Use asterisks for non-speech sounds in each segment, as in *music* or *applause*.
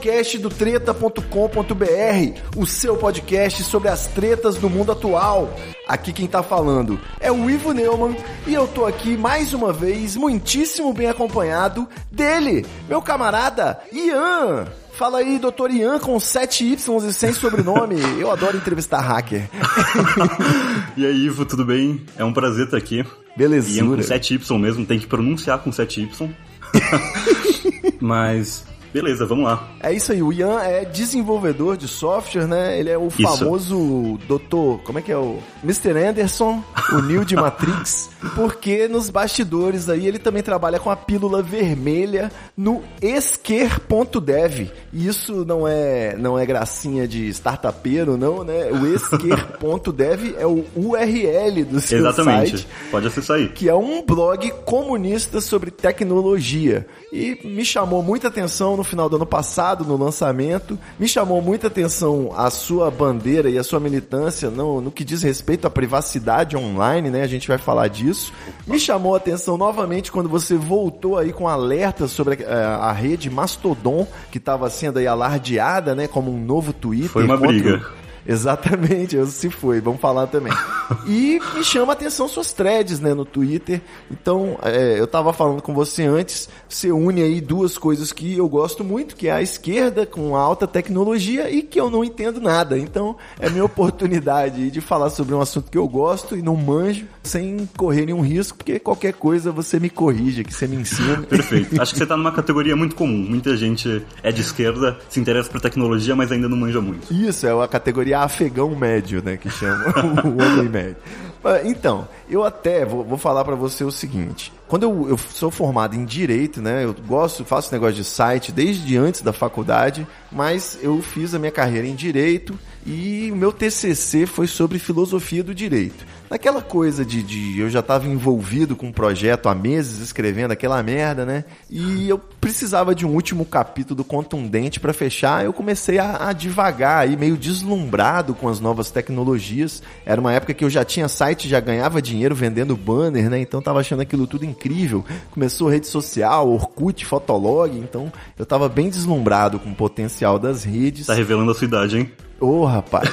Podcast do treta.com.br, o seu podcast sobre as tretas do mundo atual. Aqui quem tá falando é o Ivo Neumann e eu tô aqui mais uma vez, muitíssimo bem acompanhado dele, meu camarada Ian. Fala aí, doutor Ian, com 7 Y e sem sobrenome. Eu adoro entrevistar hacker. *laughs* E aí, Ivo, tudo bem? É um prazer estar aqui. Ian com Belezura. 7Y mesmo, tem que pronunciar com 7Y. *laughs* *laughs* Mas, beleza, vamos lá. É isso aí, o Ian é desenvolvedor de software, né? Ele é o famoso doutor, como é que é o Mr. Anderson, o Neo de Matrix, *laughs* porque nos bastidores aí ele também trabalha com a pílula vermelha no esquer.dev. E isso não é não é gracinha de startupeiro, não, né? O esquer.dev é o URL do seu Exatamente. site Pode acessar aí. que é um blog comunista sobre tecnologia. E me chamou muita atenção no final do ano passado, no lançamento, me chamou muita atenção a sua bandeira e a sua militância no, no que diz respeito à privacidade online, né? A gente vai falar disso. Me chamou a atenção novamente quando você voltou aí com alertas sobre eh, a rede Mastodon, que estava sendo aí alardeada, né? Como um novo Twitter. Foi uma briga. *laughs* Exatamente, eu se foi, vamos falar também. E me chama a atenção suas threads, né, no Twitter. Então, é, eu tava falando com você antes, você une aí duas coisas que eu gosto muito, que é a esquerda com alta tecnologia e que eu não entendo nada. Então, é minha *laughs* oportunidade de falar sobre um assunto que eu gosto e não manjo, sem correr nenhum risco, porque qualquer coisa você me corrige, que você me ensina. *laughs* Perfeito. Acho que você tá numa categoria muito comum. Muita gente é de esquerda, se interessa por tecnologia, mas ainda não manja muito. Isso, é a categoria afegão médio, né, que chama *laughs* o homem médio. Então, eu até vou, vou falar pra você o seguinte. Quando eu, eu sou formado em Direito, né, eu gosto, faço negócio de site desde antes da faculdade, mas eu fiz a minha carreira em Direito e o meu TCC foi sobre filosofia do direito. Naquela coisa de, de eu já estava envolvido com um projeto há meses escrevendo aquela merda, né? E eu precisava de um último capítulo contundente para fechar. Eu comecei a, a divagar aí, meio deslumbrado com as novas tecnologias. Era uma época que eu já tinha site, já ganhava dinheiro vendendo banner, né? Então tava achando aquilo tudo incrível. Começou rede social, Orkut, Fotolog. Então eu tava bem deslumbrado com o potencial das redes. Tá revelando a sua idade, hein? Ô, rapaz.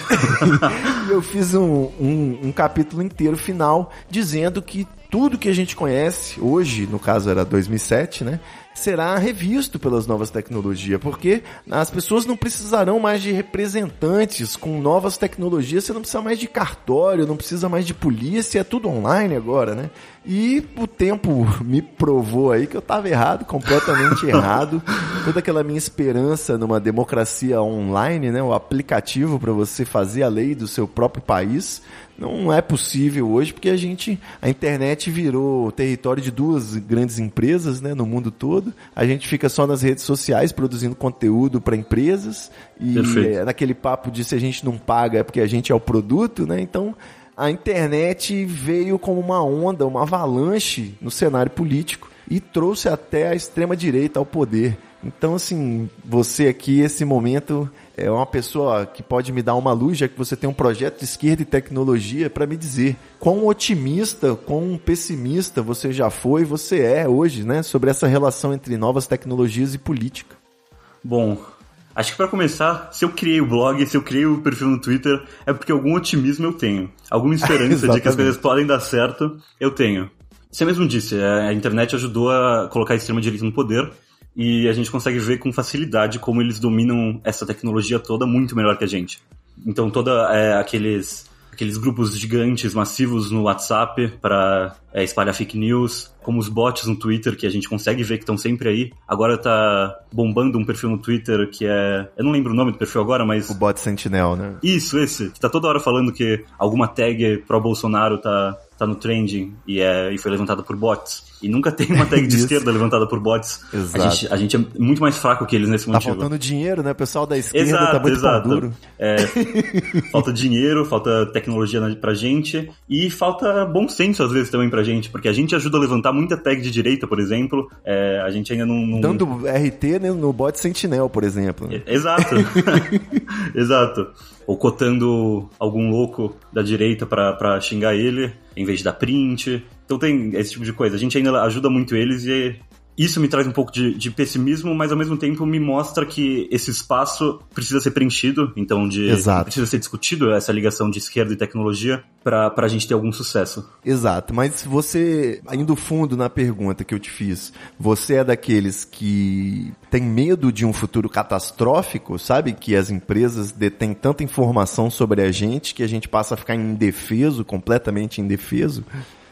e *laughs* eu fiz um, um, um capítulo inteiro final dizendo que tudo que a gente conhece hoje, no caso era 2007, né? Será revisto pelas novas tecnologias, porque as pessoas não precisarão mais de representantes com novas tecnologias, você não precisa mais de cartório, não precisa mais de polícia, é tudo online agora, né? E o tempo *laughs* me provou aí que eu estava errado, completamente *laughs* errado. Toda aquela minha esperança numa democracia online, né, o aplicativo para você fazer a lei do seu próprio país, não é possível hoje porque a gente, a internet virou território de duas grandes empresas, né, no mundo todo. A gente fica só nas redes sociais produzindo conteúdo para empresas e Perfeito. é, naquele papo de se a gente não paga é porque a gente é o produto, né? Então a internet veio como uma onda, uma avalanche no cenário político e trouxe até a extrema direita ao poder. Então, assim, você aqui, esse momento, é uma pessoa que pode me dar uma luz, já que você tem um projeto de esquerda e tecnologia, para me dizer quão otimista, quão pessimista você já foi, você é hoje, né, sobre essa relação entre novas tecnologias e política. Bom, acho que pra começar, se eu criei o blog, se eu criei o perfil no Twitter, é porque algum otimismo eu tenho. Alguma *laughs* esperança de que as coisas podem dar certo, eu tenho. Você mesmo disse, a a internet ajudou a colocar a extrema-direita no poder, e a gente consegue ver com facilidade como eles dominam essa tecnologia toda muito melhor que a gente. Então, toda é, aqueles aqueles grupos gigantes, massivos no WhatsApp para espalhar fake news, como os bots no Twitter, que a gente consegue ver que estão sempre aí. Agora tá bombando um perfil no Twitter que é. Eu não lembro o nome do perfil agora, mas. O bot Sentinel, né? Isso, esse. Que tá toda hora falando que alguma tag pro Bolsonaro tá, tá no trending e, é, e foi levantada por bots. E nunca tem uma tag *laughs* de esquerda levantada por bots. Exato. A gente, a gente é muito mais fraco que eles nesse Tá motivo. faltando dinheiro, né? O pessoal da esquerda Exato, tá muito exato. duro. É, *laughs* falta dinheiro, falta tecnologia pra gente e falta bom senso às vezes também pra gente, porque a gente ajuda a levantar muita tag de direita, por exemplo. É, a gente ainda não. não- Dando RT né, no bot Sentinel, por exemplo. né? Exato. *laughs* Exato. Ou cotando algum louco da direita pra xingar ele, em vez de dar print. Então tem esse tipo de coisa. A gente ainda ajuda muito eles e isso me traz um pouco de, de pessimismo, mas ao mesmo tempo me mostra que esse espaço precisa ser preenchido, então de Exato. precisa ser discutido essa ligação de esquerda e tecnologia pra pra gente ter algum sucesso. Exato, mas você, indo fundo na pergunta que eu te fiz, você é daqueles que tem medo de um futuro catastrófico, sabe? Que as empresas detêm tanta informação sobre a gente que a gente passa a ficar indefeso, completamente indefeso?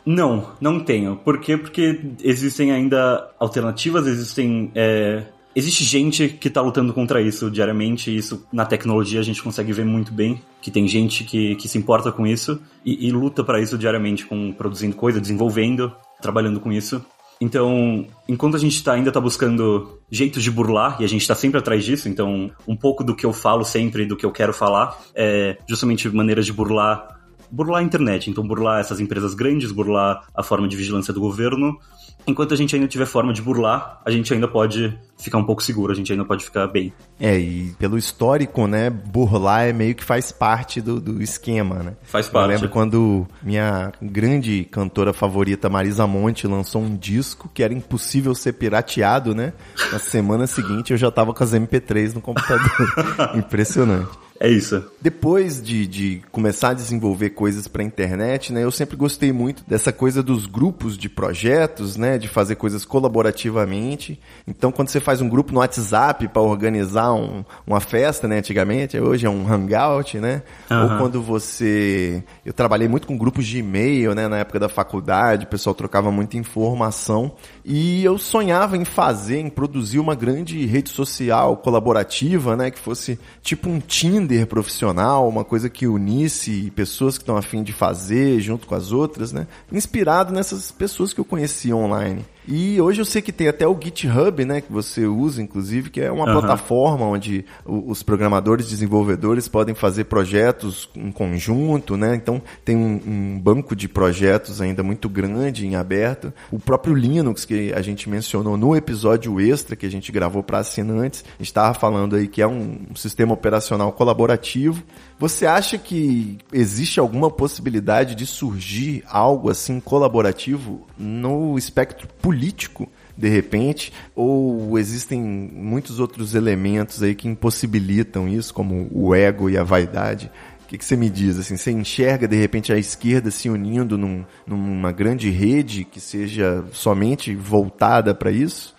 Não, não tenho. Por quê? Porque existem ainda alternativas, existem. é, Existe gente que tá lutando contra isso diariamente, e isso na tecnologia a gente consegue ver muito bem, que tem gente que, que se importa com isso e, e luta para isso diariamente, com produzindo coisa, desenvolvendo, trabalhando com isso. Então, enquanto a gente tá, ainda tá buscando jeitos de burlar, e a gente tá sempre atrás disso, então um pouco do que eu falo sempre, do que eu quero falar, é justamente maneiras de burlar burlar a internet, então burlar essas empresas grandes, burlar a forma de vigilância do governo. Enquanto a gente ainda tiver forma de burlar, a gente ainda pode ficar um pouco seguro, a gente ainda pode ficar bem. É, e pelo histórico, né, burlar é meio que faz parte do, do esquema, né? Faz Eu parte. lembro quando minha grande cantora favorita, Marisa Monte, lançou um disco que era impossível ser pirateado, né? Na semana seguinte eu já tava com as MP3 no computador. *laughs* Impressionante. É isso. Depois de, de começar a desenvolver coisas para internet, né, eu sempre gostei muito dessa coisa dos grupos de projetos, né, de fazer coisas colaborativamente. Então, quando você faz um grupo no WhatsApp para organizar um- uma festa, né, antigamente, hoje é um hangout, né, ou Aham. quando você, eu trabalhei muito com grupos de e-mail, né, na época da faculdade, o pessoal trocava muita informação e eu sonhava em fazer, em produzir uma grande rede social colaborativa, né, que fosse tipo um Tinder profissional, uma coisa que unisse pessoas que estão afim de fazer junto com as outras, né, inspirado nessas pessoas que eu conhecia online. E hoje eu sei que tem até o GitHub, né, que você usa, inclusive, que é uma Aham. plataforma onde os programadores, desenvolvedores podem fazer projetos em conjunto, né? Então tem um, um banco de projetos ainda muito grande em aberto. O próprio Linux que a gente mencionou no episódio extra que a gente gravou para assinantes, a gente estava falando aí que é um sistema operacional colaborativo. Você acha que existe alguma possibilidade de surgir algo assim colaborativo no espectro político? de repente, ou existem muitos outros elementos aí que impossibilitam isso, como o ego e a vaidade. O que, que você me diz? Assim, você enxerga de repente a esquerda se unindo num- numa grande rede que seja somente voltada para isso?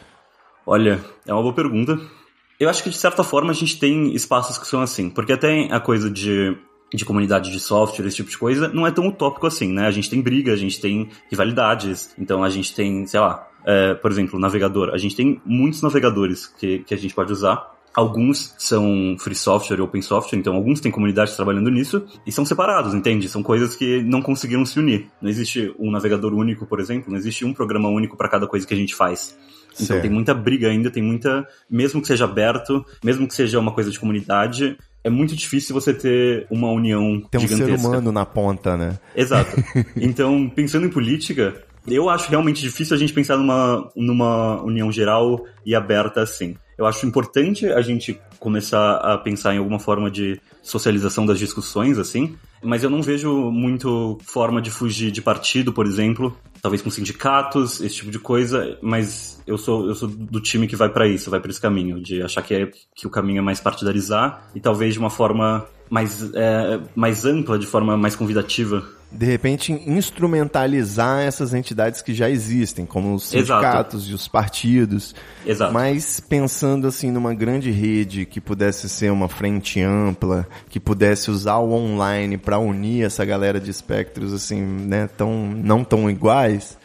Olha, é uma boa pergunta. Eu acho que de certa forma a gente tem espaços que são assim, porque até a coisa de, de comunidade de software, esse tipo de coisa, não é tão utópico assim, né? A gente tem briga, a gente tem rivalidades, então a gente tem, sei lá, é, por exemplo, navegador. A gente tem muitos navegadores que, que a gente pode usar. Alguns são free software e open software, então alguns têm comunidades trabalhando nisso e são separados, entende? São coisas que não conseguiram se unir. Não existe um navegador único, por exemplo, não existe um programa único para cada coisa que a gente faz. Então tem muita briga ainda, tem muita. Mesmo que seja aberto, mesmo que seja uma coisa de comunidade, é muito difícil você ter uma união Tem um gigantesca. ser humano na ponta, né? Exato. *laughs* Então, pensando em política, eu acho realmente difícil a gente pensar numa, numa união geral e aberta assim. Eu acho importante a gente começar a pensar em alguma forma de socialização das discussões, assim, mas eu não vejo muito forma de fugir de partido, por exemplo, talvez com sindicatos, esse tipo de coisa, mas eu sou, eu sou do time que vai para isso, vai para esse caminho, de achar que, é, que o caminho é mais partidarizar e talvez de uma forma mais, é, mais ampla, de forma mais convidativa. De repente, instrumentalizar essas entidades que já existem, como os Exato. sindicatos e os partidos. Exato. Mas pensando assim numa grande rede que pudesse ser uma frente ampla, que pudesse usar o online para unir essa galera de espectros assim, né, tão não tão iguais.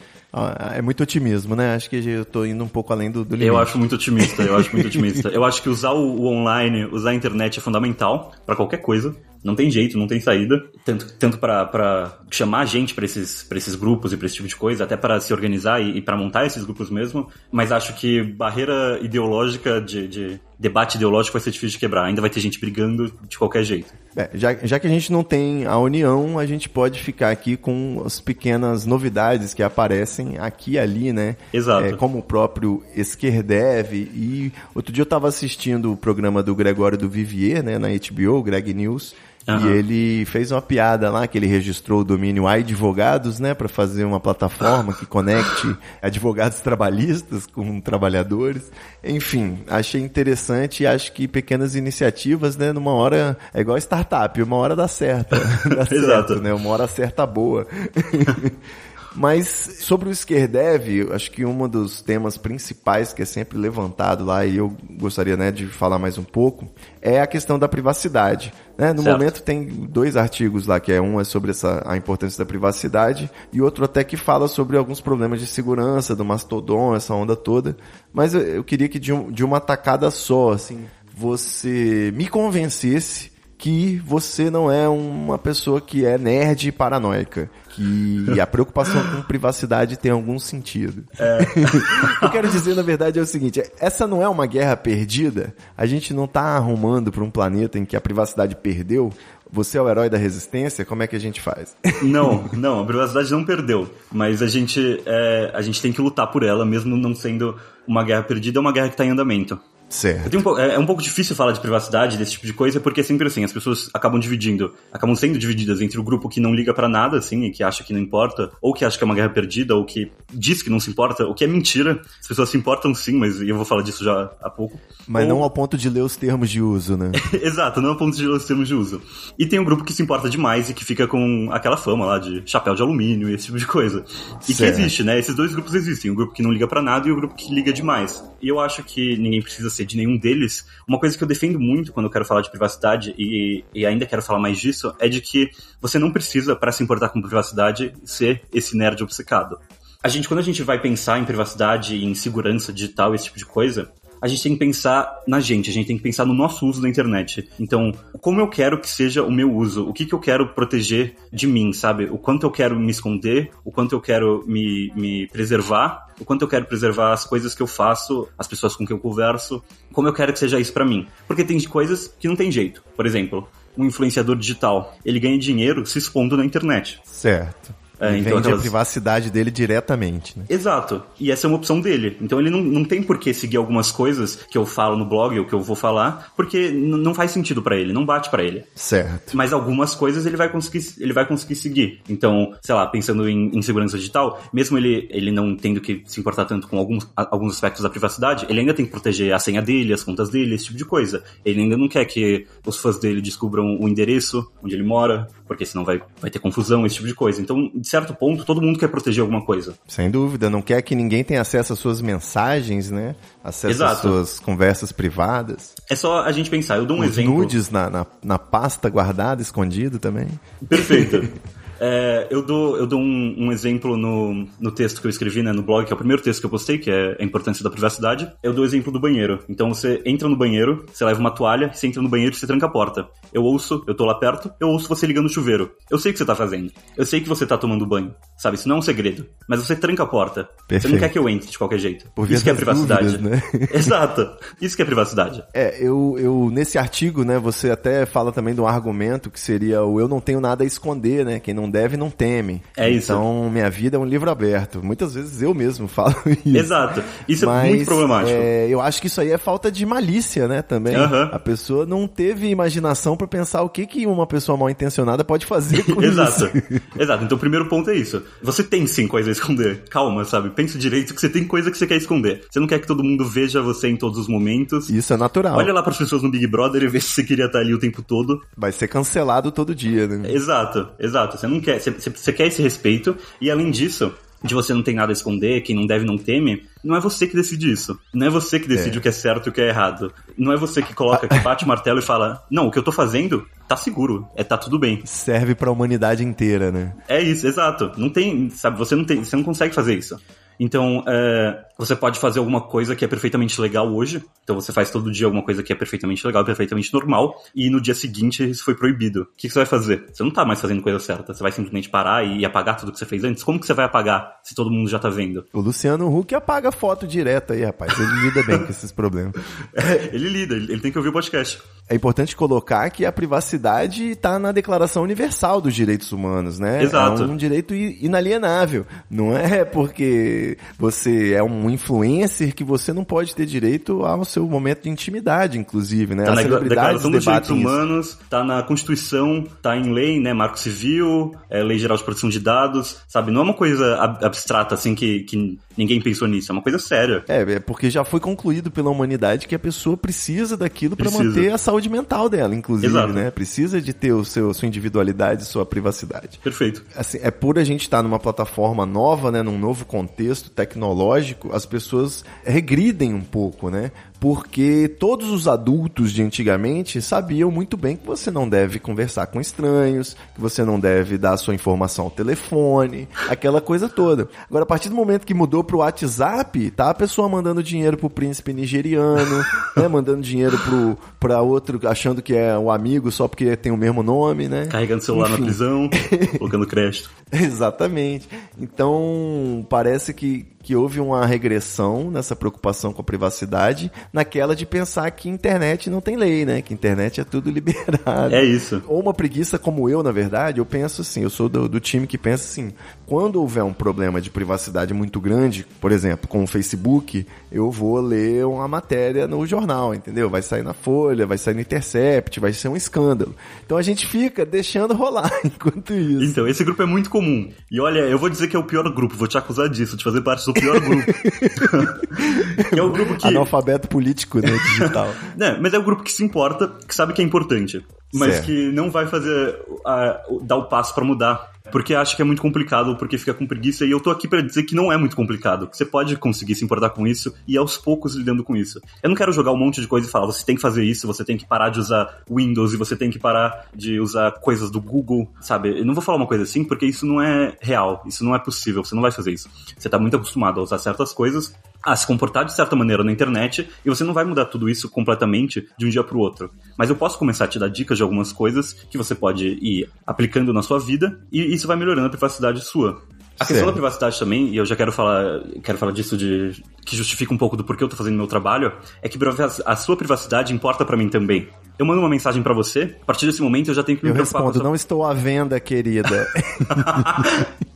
É muito otimismo, né? Acho que eu tô indo um pouco além do, do limite. Eu acho muito otimista, eu acho muito otimista. Eu acho que usar o, o online, usar a internet é fundamental pra qualquer coisa. Não tem jeito, não tem saída. Tanto, tanto para chamar gente para esses, pra esses grupos e para esse tipo de coisa, até para se organizar e, e para montar esses grupos mesmo. Mas acho que barreira ideológica de, de debate ideológico vai ser difícil de quebrar. Ainda vai ter gente brigando de qualquer jeito. É, já, já que a gente não tem a união, a gente pode ficar aqui com as pequenas novidades que aparecem aqui e ali, né? Exato. É, como o próprio Esquerdev. E outro dia eu estava assistindo o programa do Gregório do Vivier, né, na HBO, Greg News. Aham. E ele fez uma piada lá que ele registrou o domínio advogados, né, para fazer uma plataforma que conecte *laughs* advogados trabalhistas com trabalhadores. Enfim, achei interessante e acho que pequenas iniciativas, né, numa hora é igual startup, uma hora dá *laughs* certo, dá certo, Exato. né, uma hora certa boa. *laughs* Mas sobre o Esquerdev, acho que um dos temas principais que é sempre levantado lá, e eu gostaria né, de falar mais um pouco, é a questão da privacidade. Né? No Certo. momento tem dois artigos lá, que é um é sobre essa, a importância da privacidade, e outro até que fala sobre alguns problemas de segurança do Mastodon, essa onda toda. Mas eu, eu queria que de, um- de uma tacada só, assim, você me convencesse que você não é uma pessoa que é nerd e paranoica. Que a preocupação com privacidade tem algum sentido. *laughs* o que eu quero dizer, na verdade, é o seguinte: essa não é uma guerra perdida. A gente não está arrumando para um planeta em que a privacidade perdeu. Você é o herói da resistência? Como é que a gente faz? *laughs* Não, não, a privacidade não perdeu. Mas a gente, é, a gente tem que lutar por ela, mesmo não sendo uma guerra perdida, é uma guerra que está em andamento. Certo. um é, é um pouco difícil falar de privacidade, desse tipo de coisa, porque é sempre assim, as pessoas acabam dividindo, acabam sendo divididas entre o grupo que não liga pra nada, assim, e que acha que não importa, ou que acha que é uma guerra perdida, ou que diz que não se importa, o que é mentira. As pessoas se importam sim, mas eu vou falar disso já há pouco. Mas Ou- não ao ponto de ler os termos de uso, né? *laughs* Exato, não um ponto de os termos de uso. E tem um grupo que se importa demais e que fica com aquela fama lá de chapéu de alumínio e esse tipo de coisa. E que Certo. existe, né? Esses dois grupos existem. O grupo que não liga pra nada e o grupo que liga demais. E eu acho que ninguém precisa ser de nenhum deles. Uma coisa que eu defendo muito quando eu quero falar de privacidade e, e ainda quero falar mais disso é de que você não precisa, para se importar com privacidade, ser esse nerd obcecado. A gente, quando a gente vai pensar em privacidade, em segurança digital, esse tipo de coisa, a gente tem que pensar na gente, a gente tem que pensar no nosso uso da internet. Então, como eu quero que seja o meu uso? O que, que eu quero proteger de mim, sabe? O quanto eu quero me esconder, o quanto eu quero me, me preservar, o quanto eu quero preservar as coisas que eu faço, as pessoas com quem eu converso, como eu quero que seja isso pra mim. Porque tem coisas que não tem jeito. Por exemplo, um influenciador digital, ele ganha dinheiro se expondo na internet. Certo. É, então vende a privacidade dele diretamente, né? Exato. E essa é uma opção dele. Então ele não, não tem por que seguir algumas coisas que eu falo no blog ou que eu vou falar, porque não faz sentido pra ele, não bate pra ele. Certo. Mas algumas coisas ele vai conseguir, ele vai conseguir seguir. Então, sei lá, pensando em, em segurança digital, mesmo ele, ele não tendo que se importar tanto com alguns, alguns aspectos da privacidade, ele ainda tem que proteger a senha dele, as contas dele, esse tipo de coisa. Ele ainda não quer que os fãs dele descubram o endereço onde ele mora, porque senão vai, vai ter confusão, esse tipo de coisa. Então, de certo ponto, todo mundo quer proteger alguma coisa. Sem dúvida, não quer que ninguém tenha acesso às suas mensagens, né? Acesso às suas conversas privadas. É só a gente pensar. Eu dou um Os exemplo. nudes na, na, na pasta guardada, escondido também. Perfeito. *laughs* É, eu dou, eu dou um, um exemplo no, no texto que eu escrevi, né, no blog, que é o primeiro texto que eu postei, que é a importância da privacidade. Eu dou o exemplo do banheiro. Então você entra no banheiro, você leva uma toalha, você entra no banheiro e você tranca a porta. Eu ouço, eu tô lá perto, eu ouço você ligando o chuveiro. Eu sei o que você tá fazendo. Eu sei que você tá tomando banho. Sabe, isso não é um segredo. Mas você tranca a porta. Você Perfeito. não quer que eu entre de qualquer jeito. Isso que é privacidade. dúvidas, né? *laughs* Exato. Isso que é privacidade. É, eu, eu, nesse artigo, né, você até fala também do argumento que seria o eu não tenho nada a esconder, né? Quem não deve, não teme. É isso. Então, minha vida é um livro aberto. Muitas vezes eu mesmo *laughs* falo isso. Exato. Isso Mas, é muito problemático. é, eu acho que isso aí é falta de malícia, né, também. Aham. A pessoa não teve imaginação pra pensar o que, que uma pessoa mal intencionada pode fazer com *laughs* Exato. isso. Exato. Então o primeiro ponto é isso. Você tem sim coisa a esconder. Calma, sabe? Pensa direito que você tem coisa que você quer esconder. Você não quer que todo mundo veja você em todos os momentos. Isso é natural. Olha lá para as pessoas no Big Brother e vê se você queria estar ali o tempo todo. Vai ser cancelado todo dia, né? Exato, exato. Você não quer, você, você- quer esse respeito e além disso, de você não tem nada a esconder, quem não deve não teme, não é você que decide isso. Não é você que decide É. o que é certo e o que é errado. Não é você que coloca, que bate o martelo e fala, não, o que eu tô fazendo tá seguro, é tá tudo bem. Serve pra humanidade inteira, né? É isso, exato. Não tem, sabe, você não tem, você não consegue fazer isso. Então, é, Você pode fazer alguma coisa que é perfeitamente legal hoje, então você faz todo dia alguma coisa que é perfeitamente legal, perfeitamente normal, e no dia seguinte isso foi proibido. O que você vai fazer? Você não tá mais fazendo coisa certa, você vai simplesmente parar e apagar tudo que você fez antes? Como que você vai apagar se todo mundo já tá vendo? O Luciano Huck apaga foto direto aí, rapaz. Ele lida bem com esses problemas. *laughs* ele lida, ele, tem que ouvir o podcast. É importante colocar que a privacidade está na Declaração Universal dos Direitos Humanos, né? Exato. É um direito inalienável. Não é porque você é um influencer que você não pode ter direito ao seu momento de intimidade, inclusive, né? Tá As na celebridades Declaração dos Direitos. Humanos, tá na Constituição, tá em lei, né? Marco Civil, é, Lei Geral de Proteção de Dados, sabe? Não é uma coisa ab- abstrata, assim, que, que ninguém pensou nisso. É uma coisa séria. É, é porque já foi concluído pela humanidade que a pessoa precisa daquilo para manter a saúde mental dela, inclusive, Exato. né? Precisa de ter o seu, sua individualidade, sua privacidade. Perfeito. assim, é por a gente estar numa plataforma nova, né, num novo contexto tecnológico, as pessoas regridem um pouco, né? Porque todos os adultos de antigamente sabiam muito bem que você não deve conversar com estranhos, que você não deve dar sua informação ao telefone, aquela coisa toda. Agora, a partir do momento que mudou pro WhatsApp, tá a pessoa mandando dinheiro pro príncipe nigeriano, *laughs* né, mandando dinheiro pro, pra outro, achando que é um amigo só porque tem o mesmo nome, né? Carregando celular na Enfim. prisão, *laughs* colocando crédito. Exatamente. Então, parece que, que houve uma regressão nessa preocupação com a privacidade, naquela de pensar que internet não tem lei, né? Que internet é tudo *laughs* liberado. É isso. Ou uma preguiça como eu, na verdade, eu penso assim, eu sou do, do time que pensa assim, quando houver um problema de privacidade muito grande, por exemplo, com o Facebook, eu vou ler uma matéria no jornal, entendeu? Vai sair na Folha, vai sair no Intercept, vai ser um escândalo. Então a gente fica deixando rolar *laughs* enquanto isso. Então, esse grupo é muito comum. E olha, eu vou dizer que é o pior grupo, vou te acusar disso, de fazer parte do pior grupo. *laughs* é o grupo que. Analfabeto político, né, digital. Né, mas é o grupo que se importa, que sabe que é importante. Mas Certo. que não vai fazer. a- dar o passo pra mudar. Porque acha que é muito complicado, porque fica com preguiça. E eu tô aqui pra dizer que não é muito complicado. Que você pode conseguir se importar com isso e aos poucos lidando com isso. Eu não quero jogar um monte de coisa e falar, você tem que fazer isso, você tem que parar de usar Windows e você tem que parar de usar coisas do Google, sabe? Eu não vou falar uma coisa assim, porque isso não é real, isso não é possível, você não vai fazer isso. Você tá muito acostumado a usar certas coisas, a se comportar de certa maneira na internet, e você não vai mudar tudo isso completamente de um dia pro outro. Mas eu posso começar a te dar dicas de algumas coisas que você pode ir aplicando na sua vida, e isso vai melhorando a privacidade sua. A questão Certo. da privacidade também, e eu já quero falar, quero falar disso de que justifica um pouco do porquê eu tô fazendo meu trabalho, é que a sua privacidade importa pra mim também. Eu mando uma mensagem pra você, a partir desse momento eu já tenho que me Eu preocupar respondo, com a sua... não estou à venda, querida. *laughs*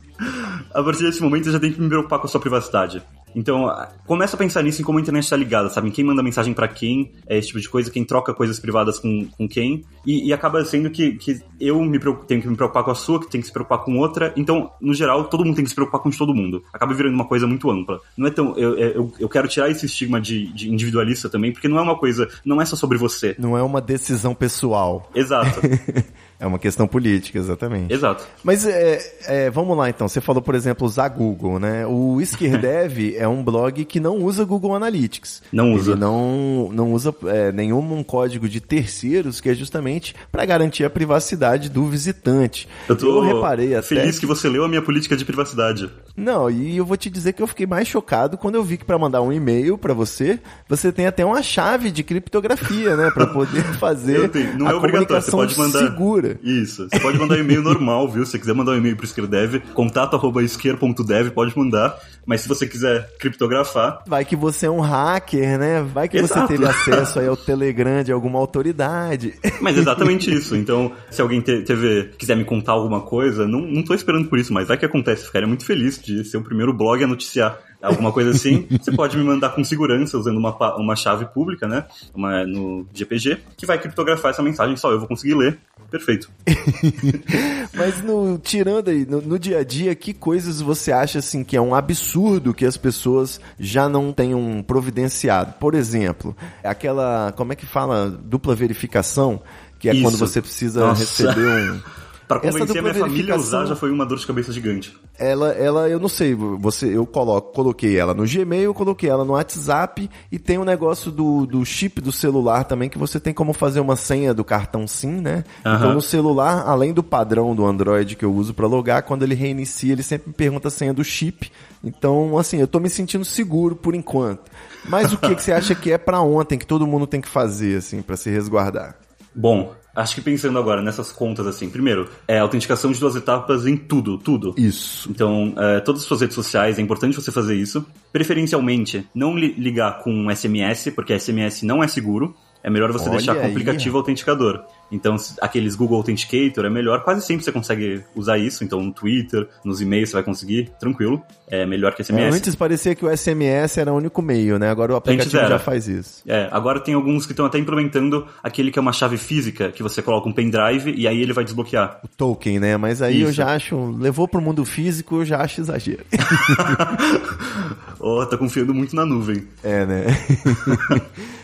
A partir desse momento eu já tenho que me preocupar com a sua privacidade. Então, começa a pensar nisso em como a internet está ligada, sabe? Em quem manda mensagem pra quem, é esse tipo de coisa, quem troca coisas privadas com, com quem. E, e acaba sendo que, que eu me tenho que me preocupar com a sua, que tem que se preocupar com outra. Então, no geral, todo mundo tem que se preocupar com todo mundo. Acaba virando uma coisa muito ampla. Não é tão. Eu, eu, eu quero tirar esse estigma de, de individualista também, porque não é uma coisa. Não é só sobre você. Não é uma decisão pessoal. Exato. *laughs* É uma questão política, exatamente. Exato. Mas é, é, vamos lá então. Você falou, por exemplo, usar Google, né? O Esquerdev *laughs* é um blog que não usa Google Analytics. Não usa. Ele não, não usa é, nenhum código de terceiros que é justamente para garantir a privacidade do visitante. Eu tô reparei até. feliz que você leu a minha política de privacidade. Não, e eu vou te dizer que eu fiquei mais chocado quando eu vi que para mandar um e-mail para você, você tem até uma chave de criptografia, né, para poder *laughs* fazer Eu tenho. Não a é obrigatório, você pode mandar. segura. Isso. Você pode mandar um e-mail normal, viu? Se você quiser mandar um e-mail pro Isquerdev, contato.isquer.dev, pode mandar. Mas se você quiser criptografar, Vai que você é um hacker, né? Vai que Exato. você teve *laughs* acesso aí ao Telegram de alguma autoridade. mas exatamente *laughs* isso. Então, se alguém te- teve, quiser me contar alguma coisa, não, não tô esperando por isso, mas vai que acontece. Ficaria muito feliz de ser o primeiro blog a noticiar alguma coisa assim. Você pode me mandar com segurança, usando uma, uma chave pública, né? Uma, no GPG, que vai criptografar essa mensagem, só eu vou conseguir ler. Perfeito. *laughs* Mas no, tirando aí, no, no dia a dia, que coisas você acha assim que é um absurdo que as pessoas já não tenham providenciado? Por exemplo, aquela, como é que fala, dupla verificação, que é Isso. quando você precisa Nossa. receber um *laughs* Pra Essa convencer a minha família a usar já foi uma dor de cabeça gigante. Ela, ela, eu não sei, você, eu coloco, coloquei ela no Gmail, coloquei ela no WhatsApp e tem um negócio do, do chip do celular também que você tem como fazer uma senha do cartão SIM, né? Então no celular, além do padrão do Android que eu uso pra logar, quando ele reinicia, ele sempre me pergunta a senha do chip. Então, assim, eu tô me sentindo seguro por enquanto. Mas o que, que você acha que é pra ontem que todo mundo tem que fazer assim pra se resguardar? Bom, acho que pensando agora nessas contas assim, primeiro, é autenticação de duas etapas em tudo, tudo. Isso. Então, é, todas as suas redes sociais, é importante você fazer isso. Preferencialmente, não li- ligar com SMS, porque SMS não é seguro. É melhor você Olha deixar com o aí. aplicativo autenticador. Então, aqueles Google Authenticator é melhor. Quase sempre você consegue usar isso. Então, no Twitter, nos e-mails você vai conseguir, tranquilo. É melhor que É, SMS. antes parecia que o SMS era o único meio, né? Agora o aplicativo já faz isso. É, agora tem alguns que estão até implementando aquele que é uma chave física, que você coloca um pendrive e aí ele vai desbloquear. Token, né? Mas aí eu Isso. já acho, levou pro mundo físico, eu já acho exagero. *laughs* oh, tá confiando muito na nuvem. É, né? *laughs*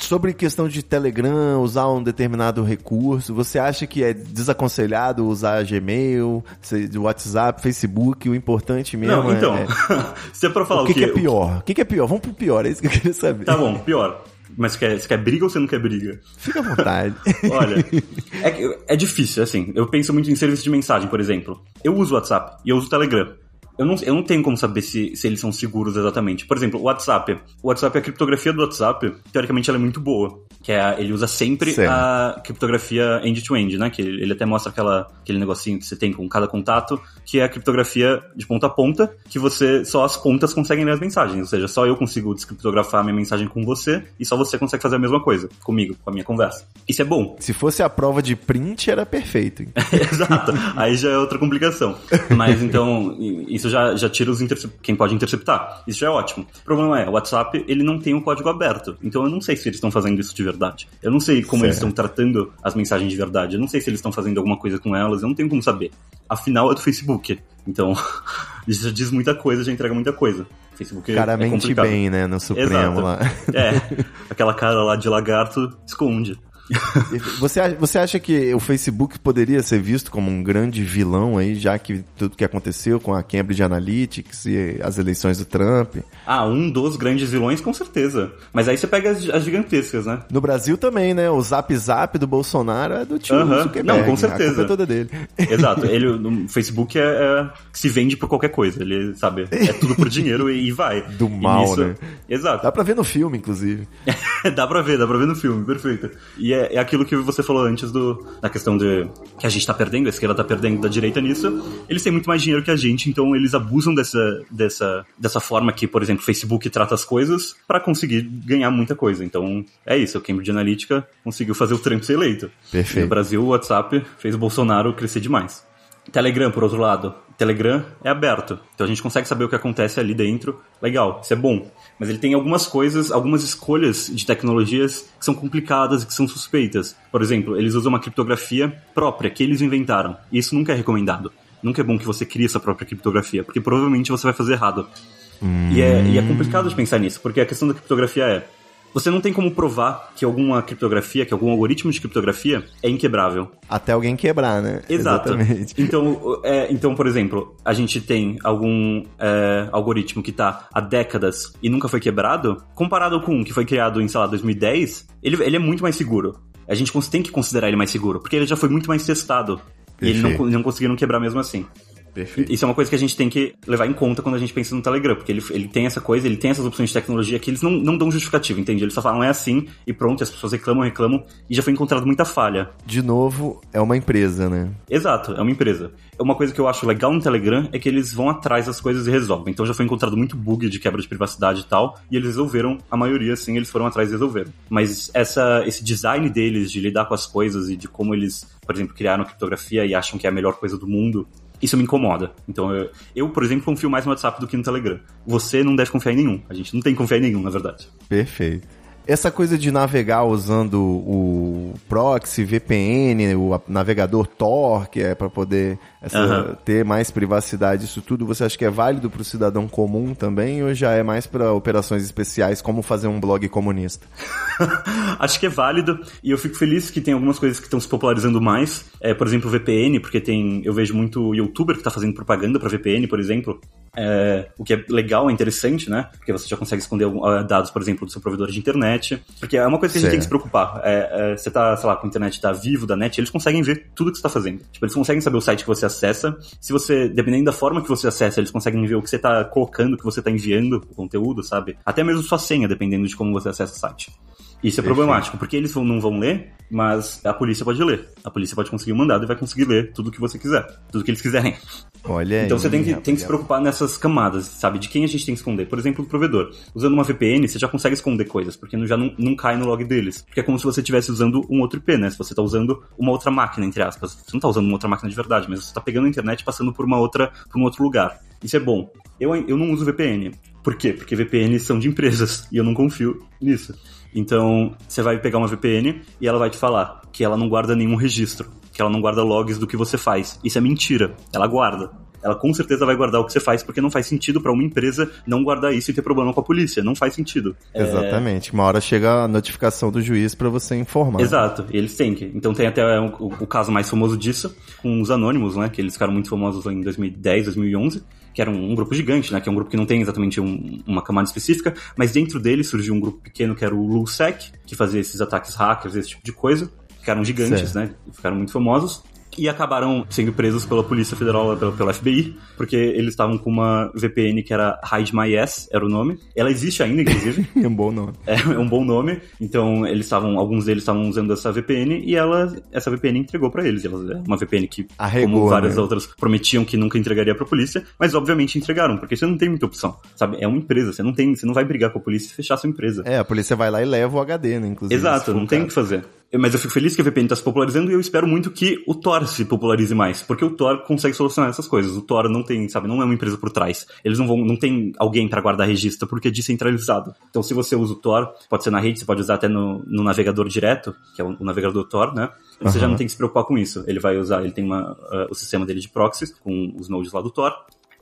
Sobre questão de Telegram, usar um determinado recurso, você acha que é desaconselhado usar Gmail, WhatsApp, Facebook? O importante mesmo Não, então, é... *laughs* se é pra falar O que, que é pior? O que, que é pior? Vamos pro pior, é isso que eu queria saber. Tá bom, pior. Mas você quer, você quer briga ou você não quer briga? Fica à vontade. *laughs* Olha, é, é difícil, assim. Eu penso muito em serviço de mensagem, por exemplo. Eu uso o WhatsApp e eu uso o Telegram. Eu não, eu não tenho como saber se, se eles são seguros exatamente. Por exemplo, o WhatsApp. O WhatsApp, a criptografia do WhatsApp, teoricamente, ela é muito boa. Que é, a- ele usa sempre Certo. a criptografia end-to-end, né? Que ele, ele até mostra aquela, aquele negocinho que você tem com cada contato, que é a criptografia de ponta a ponta, que você, só as pontas conseguem ler as mensagens. Ou seja, só eu consigo descriptografar a minha mensagem com você, e só você consegue fazer a mesma coisa comigo, com a minha conversa. Isso é bom. Se fosse a prova de print, era perfeito. *laughs* Exato. Aí já é outra complicação. Mas então, *laughs* isso já, já tira os quem pode interceptar. Isso já é ótimo. O problema é, o WhatsApp, ele não tem um código aberto. Então eu não sei se eles estão fazendo isso de verdade. Eu não sei como eles Certo. estão tratando as mensagens de verdade. Eu não sei se eles estão fazendo alguma coisa com elas. Eu não tenho como saber. Afinal, é do Facebook. Então, *laughs* isso já diz muita coisa, já entrega muita coisa. Facebook O cara é mente complicado. bem, né, no Supremo Exato. lá. É, aquela cara lá de lagarto esconde. *laughs* Você, acha- você acha que o Facebook poderia ser visto como um grande vilão aí, já que tudo que aconteceu com a Cambridge Analytics e as eleições do Trump? Ah, um dos grandes vilões, com certeza. Mas aí você pega as, as gigantescas, né? No Brasil também, né? O Zap Zap do Bolsonaro é do tio Aham. Zuckerberg. Não, com A certeza. culpa é toda dele. Exato. *laughs* Ele, no Facebook é, é se vende por qualquer coisa. Ele, sabe, é tudo por dinheiro e, e vai. *laughs* Do mal, né? Exato. Dá pra ver no filme, inclusive. dá pra ver, dá pra ver no filme, perfeito. E é, é aquilo que você falou antes do, da questão de que a gente tá perdendo, a esquerda tá perdendo da direita nisso. Eles têm muito mais dinheiro que a gente, então eles abusam dessa, dessa, dessa forma que, por exemplo, o Facebook trata as coisas pra conseguir ganhar muita coisa. Então é isso, a Cambridge Analytica conseguiu fazer o Trump ser eleito. Perfeito. E no Brasil, o WhatsApp fez o Bolsonaro crescer demais. Telegram, por outro lado. Telegram é aberto. Então a gente consegue saber o que acontece ali dentro. Legal, isso é bom. Mas ele tem algumas coisas, algumas escolhas de tecnologias que são complicadas e que são suspeitas. Por exemplo, eles usam uma criptografia própria, que eles inventaram. E isso nunca é recomendado. Nunca é bom que você crie essa própria criptografia, porque provavelmente você vai fazer errado. E, é, e é complicado de pensar nisso, porque a questão da criptografia é. Você não tem como provar que alguma criptografia, que algum algoritmo de criptografia é inquebrável. Até alguém quebrar, né? Exato. Exatamente. Então, é, então, por exemplo, a gente tem algum é, algoritmo que está há décadas e nunca foi quebrado, comparado com um que foi criado em, sei lá, 2010, ele, ele é muito mais seguro. A gente tem que considerar ele mais seguro, porque ele já foi muito mais testado. E ele não, não conseguiram quebrar mesmo assim. Perfeito. Isso é uma coisa que a gente tem que levar em conta quando a gente pensa no Telegram, porque ele, ele tem essa coisa, ele tem essas opções de tecnologia que eles não, não dão justificativa, entende? Eles só falam é assim e pronto, as pessoas reclamam, reclamam, e já foi encontrado muita falha. De novo, é uma empresa, né? Exato, é uma empresa. Uma coisa que eu acho legal no Telegram é que eles vão atrás das coisas e resolvem. Então já foi encontrado muito bug de quebra de privacidade e tal, e eles resolveram, a maioria sim, eles foram atrás e resolveram. Mas essa, esse design deles de lidar com as coisas e de como eles, por exemplo, criaram criptografia e acham que é a melhor coisa do mundo, isso me incomoda. Então eu, eu, por exemplo, confio mais no WhatsApp do que no Telegram. Você não deve confiar em nenhum. A gente não tem que confiar em nenhum, na verdade. Perfeito. Essa coisa de navegar usando o proxy, VPN, o navegador Tor, que é para poder essa, uhum. ter mais privacidade, isso tudo, você acha que é válido para o cidadão comum também ou já é mais para operações especiais, como fazer um blog comunista? *laughs* acho que é válido e eu fico feliz que tem algumas coisas que estão se popularizando mais. É, por exemplo, VPN, porque tem eu vejo muito youtuber que está fazendo propaganda para VPN, por exemplo. É, o que é legal, é interessante, né? Porque você já consegue esconder uh, dados, por exemplo, do seu provedor de internet. Porque é uma coisa que a gente tem que se preocupar. É, é, você tá, sei lá, com a internet da Vivo, da NET, eles conseguem ver tudo que você está fazendo. Tipo, eles conseguem saber o site que você acessa. Se você, dependendo da forma que você acessa, eles conseguem ver o que você está colocando, o que você está enviando, o conteúdo, sabe? Até mesmo sua senha, dependendo de como você acessa o site. Isso é problemático, porque eles não vão ler, mas a polícia pode ler. A polícia pode conseguir um mandado e vai conseguir ler tudo que você quiser, tudo que eles quiserem. Olha Então aí, você tem que, tem que se preocupar nessas camadas, sabe? De quem a gente tem que esconder. Por exemplo, o provedor. Usando uma VPN, você já consegue esconder coisas, porque já não, não cai no log deles. Porque é como se você estivesse usando um outro IP, né? Se você está usando uma outra máquina, entre aspas. Você não está usando uma outra máquina de verdade, mas você está pegando a internet e passando por uma outra, por um outro lugar. Isso é bom. Eu, eu não uso VPN. Por quê? Porque VPNs são de empresas *laughs* e eu não confio nisso. Então, você vai pegar uma VPN e ela vai te falar que ela não guarda nenhum registro, que ela não guarda logs do que você faz. Isso é mentira. Ela guarda. Ela com certeza vai guardar o que você faz, porque não faz sentido para uma empresa não guardar isso e ter problema com a polícia. Não faz sentido. Exatamente. É... Uma hora chega a notificação do juiz para você informar. Exato. Eles têm que. Então tem até o, o, caso mais famoso disso, com os anônimos, né? Que eles ficaram muito famosos em 2010, 2011 que era um, um, grupo gigante, né? Que é um grupo que não tem exatamente um, uma camada específica, mas dentro dele surgiu um grupo pequeno que era o LulSec, que fazia esses ataques hackers, esse tipo de coisa. Ficaram gigantes, certo. né? Ficaram muito famosos e acabaram sendo presos pela Polícia Federal, pela, pela FBI, porque eles estavam com uma VPN que era Hide My Ass, era o nome. Ela existe ainda, inclusive. *laughs* é um bom nome. É, é, um bom nome. Então, eles estavam, alguns deles estavam usando essa VPN e ela, essa VPN entregou para eles. Ela, é uma VPN que, Arregou, como várias né? outras, prometiam que nunca entregaria pra polícia, mas obviamente entregaram, porque você não tem muita opção, sabe? É uma empresa, você não tem, você não vai brigar com a polícia e fechar sua empresa. É, a polícia vai lá e leva o HD, né, inclusive. Exato, não tem o que fazer. Mas eu fico feliz que a VPN está se popularizando e eu espero muito que o Tor se popularize mais, porque o Tor consegue solucionar essas coisas. O Tor não tem, sabe, não é uma empresa por trás. Eles não vão, não tem alguém para guardar registro porque é descentralizado. Então, se você usa o Tor, pode ser na rede, você pode usar até no, no navegador direto, que é o, o navegador Tor, né? Você uhum. já não tem que se preocupar com isso. Ele vai usar, ele tem uma, uh, o sistema dele de proxies com os nodes lá do Tor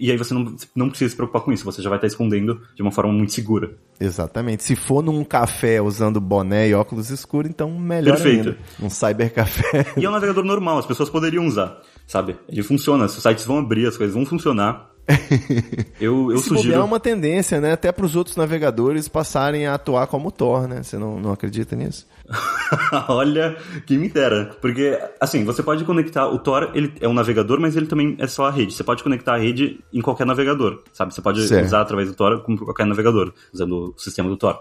e aí você não, não precisa se preocupar com isso, você já vai estar escondendo de uma forma muito segura. Exatamente. Se for num café usando boné e óculos escuros, então melhor Perfeito. ainda. Um cybercafé. E é um navegador normal, as pessoas poderiam usar, sabe? Ele funciona, os sites vão abrir, as coisas vão funcionar. *laughs* Eu, eu Se sugiro. É uma tendência, né? Até para os outros navegadores passarem a atuar como Tor, né? Você não, não acredita nisso? *laughs* Olha, que me dera. Porque, assim, você pode conectar. O Tor ele é um navegador, mas ele também é só a rede. Você pode conectar a rede em qualquer navegador, sabe? Você pode certo. usar através do Tor como qualquer navegador, usando o sistema do Tor.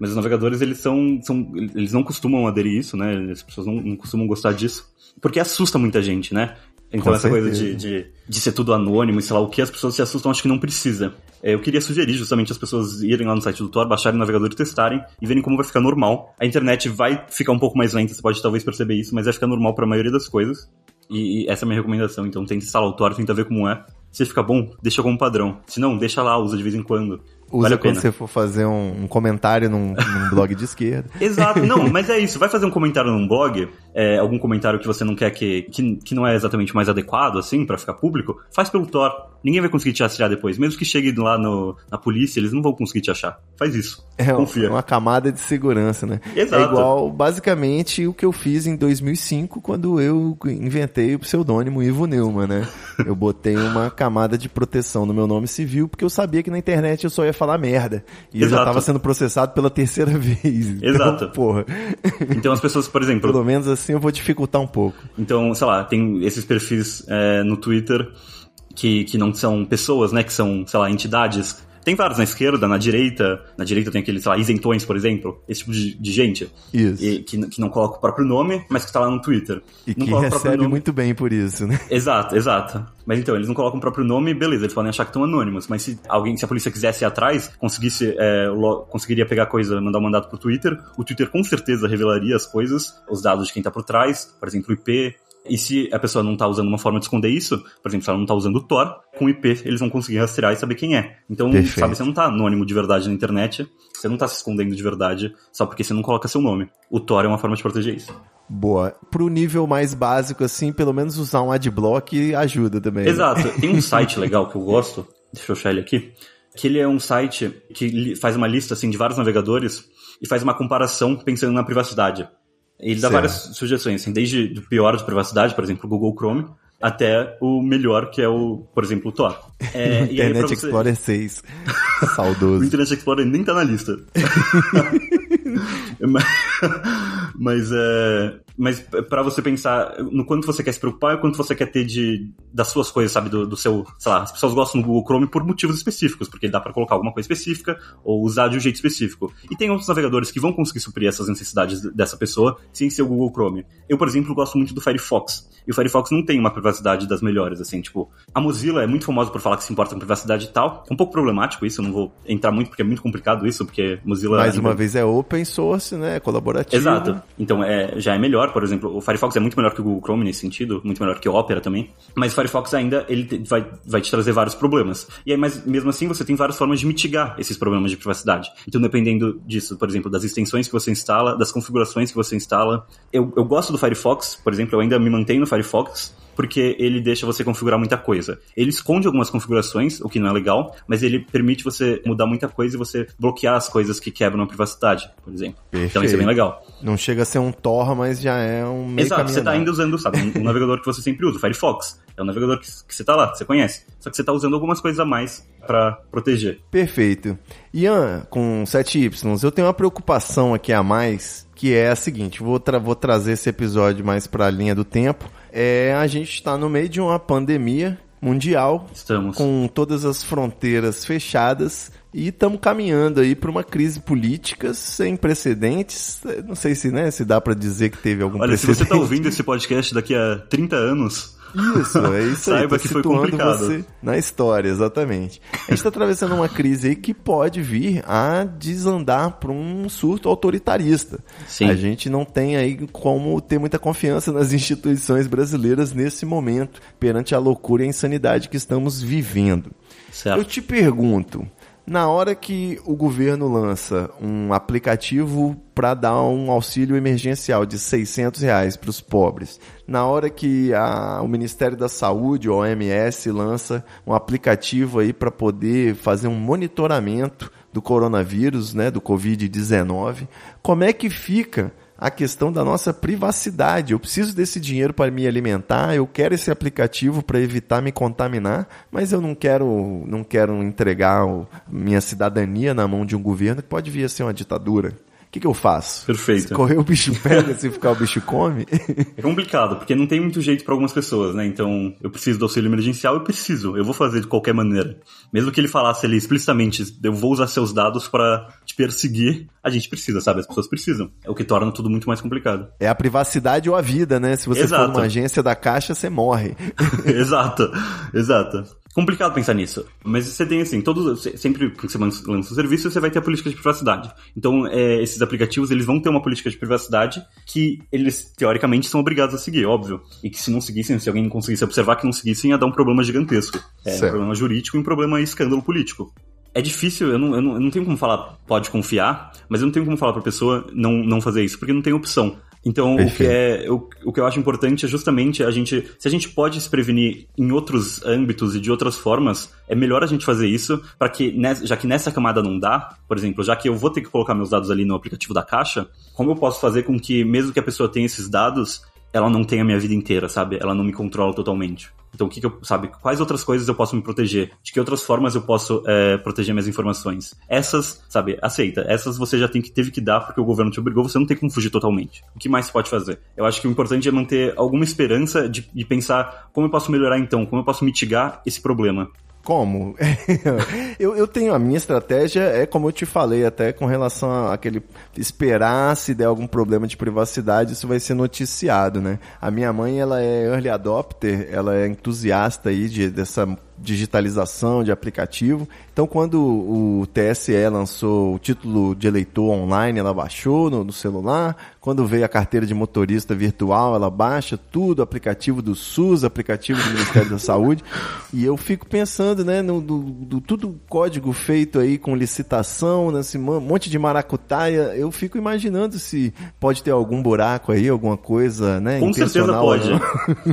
Mas os navegadores, eles são, são. Eles não costumam aderir isso, né? As pessoas não, não costumam gostar disso. Porque assusta muita gente, né? Então, Com essa certeza. coisa de, de, de, ser tudo anônimo e sei lá o que, as pessoas se assustam, acho que não precisa. É, eu queria sugerir justamente as pessoas irem lá no site do Tor, baixarem o navegador e testarem e verem como vai ficar normal. A internet vai ficar um pouco mais lenta, você pode talvez perceber isso, mas vai ficar normal para a maioria das coisas. E, e, essa é a minha recomendação. Então, tenta instalar o Tor, tenta ver como é. Se ficar bom, deixa como padrão. Se não, deixa lá, usa de vez em quando. Usa vale quando você for fazer um, um comentário num, num blog de esquerda. Exato, não, mas é isso. Vai fazer um comentário num blog, é, algum comentário que você não quer que, que, que não é exatamente mais adequado, assim, para ficar público, faz pelo Tor. Ninguém vai conseguir te achar depois. Mesmo que chegue lá no, na polícia, eles não vão conseguir te achar. Faz isso. É Confia. uma camada de segurança, né? Exato. É igual, basicamente, o que eu fiz em 2005, quando eu inventei o pseudônimo Ivo Neumann, né? *laughs* Eu botei uma camada de proteção no meu nome civil, porque eu sabia que na internet eu só ia falar merda. E Exato. eu já tava sendo processado pela terceira *laughs* vez. Então, Exato. porra. Então as pessoas, por exemplo... Pelo menos assim eu vou dificultar um pouco. Então, sei lá, tem esses perfis é, no Twitter que, que não são pessoas, né? Que são, sei lá, entidades. Tem vários na esquerda, na direita. Na direita tem aqueles, sei lá, isentões, por exemplo. Esse tipo de, de gente. Isso. E, que, que não coloca o próprio nome, mas que tá lá no Twitter. E não que recebe muito bem por isso, né? Exato, exato. Mas então, eles não colocam o próprio nome, beleza, eles podem achar que estão anônimos. Mas se alguém, se a polícia quisesse ir atrás, conseguisse, é, conseguiria pegar coisa, mandar um mandato pro Twitter, o Twitter com certeza revelaria as coisas, os dados de quem tá por trás, por exemplo, o IP, E se a pessoa não tá usando uma forma de esconder isso, por exemplo, se ela não tá usando o Tor, com o IP eles vão conseguir rastrear e saber quem é. Então, Perfeito. sabe, você não tá anônimo de verdade na internet, você não tá se escondendo de verdade só porque você não coloca seu nome. O Tor é uma forma de proteger isso. Boa. Pro nível mais básico, assim, pelo menos usar um adblock ajuda também. né? Exato. Tem um *laughs* site legal que eu gosto, deixa eu achar ele aqui, que ele é um site que faz uma lista assim de vários navegadores e faz uma comparação pensando na privacidade. Ele dá Certo. várias sugestões, assim, desde o pior de privacidade, por exemplo, o Google Chrome, até o melhor, que é o, por exemplo, o Tor. *laughs* É, Internet você- Explorer 6. *laughs* o Saudoso. Internet Explorer nem tá na lista. *laughs* mas mas, é, mas para você pensar no quanto você quer se preocupar e o quanto você quer ter de das suas coisas, sabe, do, do seu, sei lá, as pessoas gostam do Google Chrome por motivos específicos, porque dá para colocar alguma coisa específica ou usar de um jeito específico. E tem outros navegadores que vão conseguir suprir essas necessidades dessa pessoa sem ser o Google Chrome. Eu, por exemplo, gosto muito do Firefox. E o Firefox não tem uma privacidade das melhores, assim, tipo, a Mozilla é muito famosa por falar que se importa com privacidade e tal. É um pouco problemático isso, eu não vou entrar muito porque é muito complicado isso, porque Mozilla Mais ainda- uma vez é open source, né? Colaborativo. Exato. Então é, já é melhor, por exemplo, o Firefox é muito melhor que o Google Chrome nesse sentido, muito melhor que o Opera também. Mas o Firefox ainda ele vai, vai te trazer vários problemas. E aí, mas mesmo assim, você tem várias formas de mitigar esses problemas de privacidade. Então, dependendo disso, por exemplo, das extensões que você instala, das configurações que você instala. Eu, eu gosto do Firefox, por exemplo, eu ainda me mantenho no Firefox. Porque ele deixa você configurar muita coisa. Ele esconde algumas configurações, o que não é legal, mas ele permite você mudar muita coisa e você bloquear as coisas que quebram a privacidade, por exemplo. Então isso é Perfeito. bem legal. Não chega a ser um Tor, mas já é um meio Exato, você tá caminho ainda usando, sabe, um navegador que você sempre usa, o Firefox. É um navegador que, que você tá lá, que você conhece. Só que você tá usando algumas coisas a mais pra proteger. Perfeito. Ian, com 7Y, eu tenho uma preocupação aqui a mais, que é a seguinte, vou, tra- vou trazer esse episódio mais para a linha do tempo. É, a gente está no meio de uma pandemia mundial, Estamos. com todas as fronteiras fechadas e estamos caminhando aí para uma crise política sem precedentes. Não sei se, né, se dá para dizer que teve algum Olha, se precedente. você tá ouvindo esse podcast daqui a 30 anos, Isso, é isso aí. Saiba tô que foi situando complicado. você na história, exatamente. A gente está atravessando uma crise aí que pode vir a desandar para um surto autoritarista. Sim. A gente não tem aí como ter muita confiança nas instituições brasileiras nesse momento, perante a loucura e a insanidade que estamos vivendo. Eu certo? te pergunto, na hora que o governo lança um aplicativo para dar um auxílio emergencial de 600 reais para os pobres, na hora que a- o Ministério da Saúde, o OMS, lança um aplicativo aí para poder fazer um monitoramento do coronavírus, né, do Covid-19, como é que fica a questão da nossa privacidade. Eu preciso desse dinheiro para me alimentar, eu quero esse aplicativo para evitar me contaminar, mas eu não quero, não quero entregar minha cidadania na mão de um governo que pode vir a ser uma ditadura. O que, que eu faço? Perfeito. Se correr o bicho *laughs* pega, se ficar o bicho come. É complicado, porque não tem muito jeito pra algumas pessoas, né? Então, eu preciso do auxílio emergencial, eu preciso, eu vou fazer de qualquer maneira. Mesmo que ele falasse ali explicitamente, eu vou usar seus dados pra te perseguir, a gente precisa, sabe? As pessoas precisam. É o que torna tudo muito mais complicado. É a privacidade ou a vida, né? Se você for Exato. numa agência da Caixa, você morre. *laughs* exato, exato. Complicado pensar nisso. Mas você tem assim, todos, se- sempre que você lança um serviço, você vai ter a política de privacidade. Então, é, esses aplicativos, eles vão ter uma política de privacidade que eles, teoricamente, são obrigados a seguir, óbvio. E que se não seguissem, se alguém conseguisse observar que não seguissem, ia dar um problema gigantesco. É, um problema jurídico e um problema escândalo político. É difícil, eu não, eu, não, eu não tenho como falar, pode confiar, mas eu não tenho como falar pra pessoa não, não fazer isso, porque não tem opção. Então, o que, é, o, o que eu acho importante é justamente a gente. Se a gente pode se prevenir em outros âmbitos e de outras formas, é melhor a gente fazer isso, para que, já que nessa camada não dá, por exemplo, já que eu vou ter que colocar meus dados ali no aplicativo da caixa, como eu posso fazer com que, mesmo que a pessoa tenha esses dados, ela não tenha a minha vida inteira, sabe? Ela não me controla totalmente. Então, o que, que eu, sabe? Quais outras coisas eu posso me proteger? De que outras formas eu posso é, proteger minhas informações? Essas, sabe? Aceita. Essas você já tem que teve que dar porque o governo te obrigou. Você não tem como fugir totalmente. O que mais você pode fazer? Eu acho que o importante é manter alguma esperança de, de pensar como eu posso melhorar então, como eu posso mitigar esse problema. Como? *laughs* eu, eu tenho a minha estratégia, é como eu te falei, até com relação àquele esperar se der algum problema de privacidade, isso vai ser noticiado, né? A minha mãe, ela é early adopter, ela é entusiasta aí de, dessa digitalização de aplicativo. Então, quando o TSE lançou o título de eleitor online, ela baixou no, no celular. Quando veio a carteira de motorista virtual, ela baixa tudo, aplicativo do SUS, aplicativo do Ministério da Saúde. E eu fico pensando, né, no do, do tudo código feito aí com licitação, nesse monte de maracutaia. Eu fico imaginando se pode ter algum buraco aí, alguma coisa, né? Com certeza pode.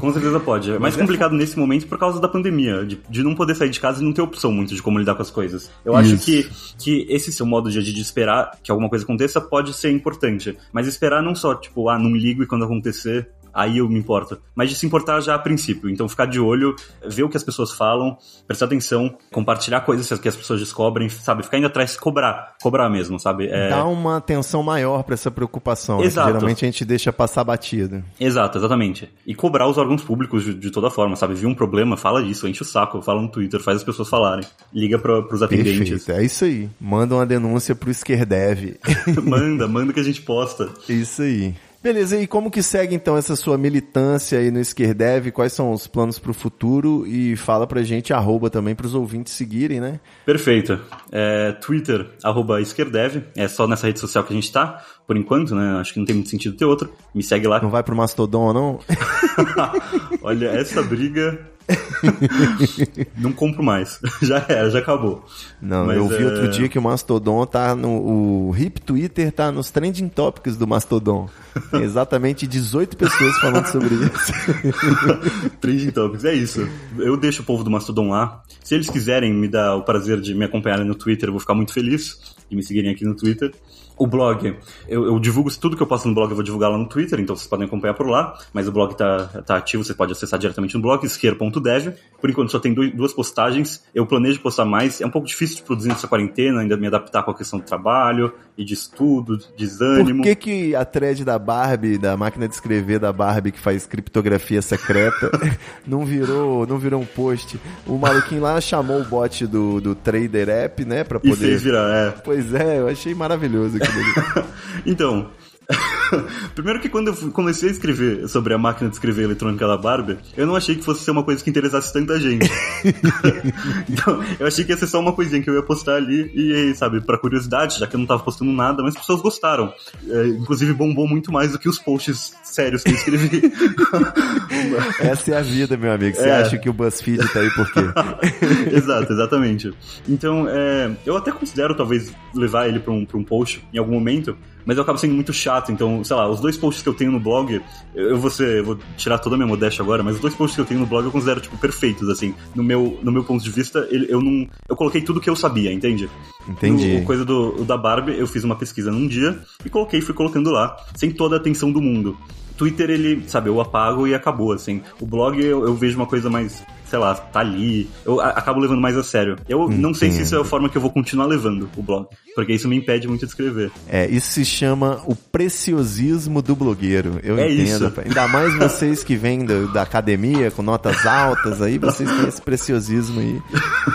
com certeza pode. É mais complicado nesse momento por causa da pandemia, de, de não poder sair de casa e não ter opção muito de como lidar com as coisas. Eu acho que, que esse seu modo de, de esperar que alguma coisa aconteça pode ser importante. Mas esperar não só, tipo, ah, não ligo e quando acontecer aí eu me importo. Mas de se importar já a princípio. Então ficar de olho, ver o que as pessoas falam, prestar atenção, compartilhar coisas que as pessoas descobrem, sabe? Ficar indo atrás, cobrar. Cobrar mesmo, sabe? É... Dá uma atenção maior para essa preocupação. Exato. Né? geralmente a gente deixa passar batida. Exato, exatamente. E cobrar os órgãos públicos de, de toda forma, sabe? Viu um problema, fala disso, enche o saco, fala no Twitter, faz as pessoas falarem. Liga para pros atendentes. Perfeito, é isso aí. Manda uma denúncia pro Esquerdev. *laughs* manda, manda que a gente posta. Isso aí. Beleza, e como que segue então essa sua militância aí no Esquerdev? Quais são os planos para o futuro? E fala pra gente, arroba também para os ouvintes seguirem, né? Perfeito. É, Twitter, arroba Esquerdev, é só nessa rede social que a gente tá, por enquanto, né? Acho que não tem muito sentido ter outra. Me segue lá. Não vai pro Mastodon, não? *laughs* Olha, essa briga *laughs* não compro mais. *laughs* Já era, já acabou. Não, Mas eu vi é... outro dia que o Mastodon tá no. O hip Twitter tá nos trending topics do Mastodon. Tem exatamente 18 pessoas falando sobre isso. *laughs* trending topics, é isso. Eu deixo o povo do Mastodon lá. Se eles quiserem me dar o prazer de me acompanharem no Twitter, eu vou ficar muito feliz de me seguirem aqui no Twitter. O blog, eu, eu, divulgo tudo que eu posto no blog, eu vou divulgar lá no Twitter, então vocês podem acompanhar por lá. Mas o blog tá, tá ativo, você pode acessar diretamente no blog, isqueiro.dev. Por enquanto só tem duas postagens. Eu planejo postar mais. É um pouco difícil de produzir nessa quarentena, ainda me adaptar com a questão do trabalho e de estudo, desânimo. Por que, que a thread da Barbie, da máquina de escrever da Barbie que faz criptografia secreta, *laughs* não virou não virou um post? O maluquinho lá chamou o bot do, do Trader App, né, pra poder... E fez virar, é. Pois é, eu achei maravilhoso *laughs* então, *laughs* Primeiro que quando eu comecei a escrever sobre a máquina de escrever eletrônica da Barbie, eu não achei que fosse ser uma coisa que interessasse tanta gente. *laughs* então, eu achei que ia ser só uma coisinha que eu ia postar ali e, sabe, para curiosidade, já que eu não tava postando nada, mas as pessoas gostaram. É, inclusive bombou muito mais do que os posts sérios que eu escrevi. *laughs* Essa é a vida, meu amigo. Você é. acha que o BuzzFeed tá aí por quê? Exato, exatamente. Então, é, eu até considero talvez levar ele para um, pra um post em algum momento, mas eu acabo sendo muito chato. Então, sei lá, os dois posts que eu tenho no blog, eu vou, ser, eu vou tirar toda a minha modéstia agora, mas os dois posts que eu tenho no blog eu considero, tipo, perfeitos, assim. No meu, no meu ponto de vista, eu não. Eu coloquei tudo que eu sabia, entende? Entendi. No, coisa do da Barbie, eu fiz uma pesquisa num dia e coloquei, fui colocando lá, sem toda a atenção do mundo. Twitter, ele, sabe, eu apago e acabou, assim. O blog eu, eu vejo uma coisa mais sei lá, tá ali. Eu acabo levando mais a sério. Eu Entendo. não sei se isso é a forma que eu vou continuar levando o blog, porque isso me impede muito de escrever. É, isso se chama o preciosismo do blogueiro. Eu é entendo. Isso. Ainda mais vocês que vêm da, da, academia com notas altas aí, *laughs* vocês têm esse preciosismo aí.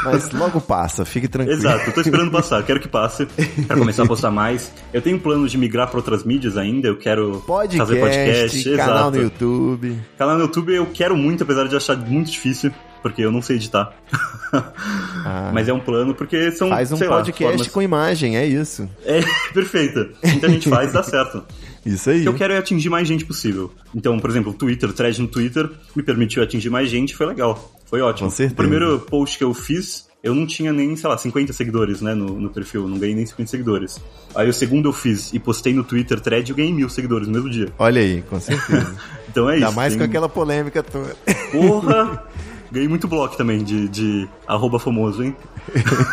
Mas logo passa, fique tranquilo. Exato, eu tô esperando passar, quero que passe para começar a postar mais. Eu tenho planos de migrar para outras mídias ainda, eu quero podcast, fazer podcast, canal exato. no YouTube. Canal no YouTube eu quero muito, apesar de achar muito difícil porque eu não sei editar. *laughs* Ah, Mas é um plano porque são. Faz um podcast lá, formas... com imagem, é isso. É, *laughs* perfeito. Então a gente faz, dá certo. Isso aí. O que eu quero é atingir mais gente possível. Então, por exemplo, o Twitter, thread no Twitter, me permitiu atingir mais gente, foi legal. Foi ótimo. Com certeza. O primeiro post que eu fiz, eu não tinha nem, sei lá, 50 seguidores, né, no, no perfil, não ganhei nem 50 seguidores. Aí o segundo eu fiz e postei no Twitter thread e eu ganhei mil seguidores no mesmo dia. Olha aí, com certeza. *laughs* então é Ainda isso. Ainda mais tem... com aquela polêmica toda. Porra! Ganhei muito bloco também de, de arroba famoso, hein?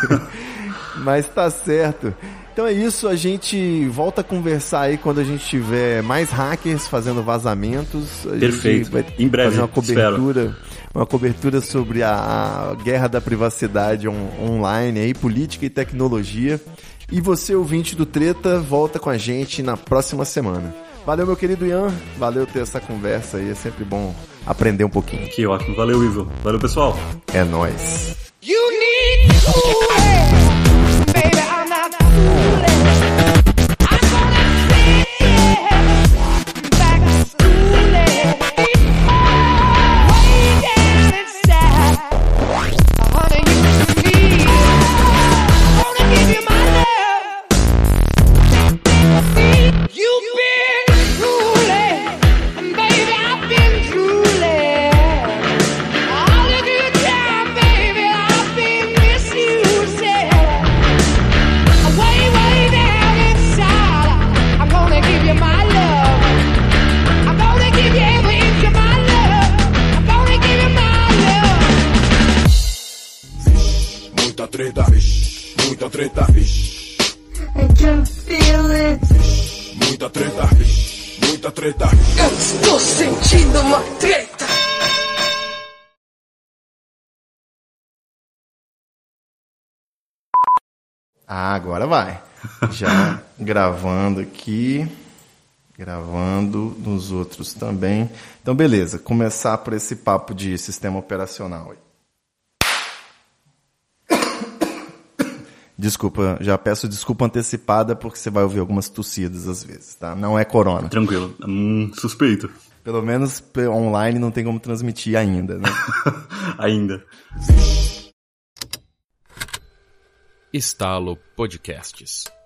*laughs* Mas tá certo. Então é isso, a gente volta a conversar aí quando a gente tiver mais hackers fazendo vazamentos. Perfeito. em breve. Fazer uma cobertura, espero. uma cobertura sobre a, a guerra da privacidade on, online aí, política e tecnologia. E você, ouvinte do Treta, volta com a gente na próxima semana. Valeu, meu querido Ian. Valeu ter essa conversa aí. É sempre bom aprender um pouquinho. Que ótimo. Valeu, Ivo. Valeu, pessoal. É nóis. You need baby, I'm not Way Ah, agora vai. Já *laughs* gravando aqui. Gravando nos outros também. Então, beleza. Começar por esse papo de sistema operacional. Desculpa, já peço desculpa antecipada porque você vai ouvir algumas tossidas às vezes, tá? Não é corona. Tranquilo. Hum, suspeito. Pelo menos online não tem como transmitir ainda, né? *laughs* Ainda. Estalo Podcasts.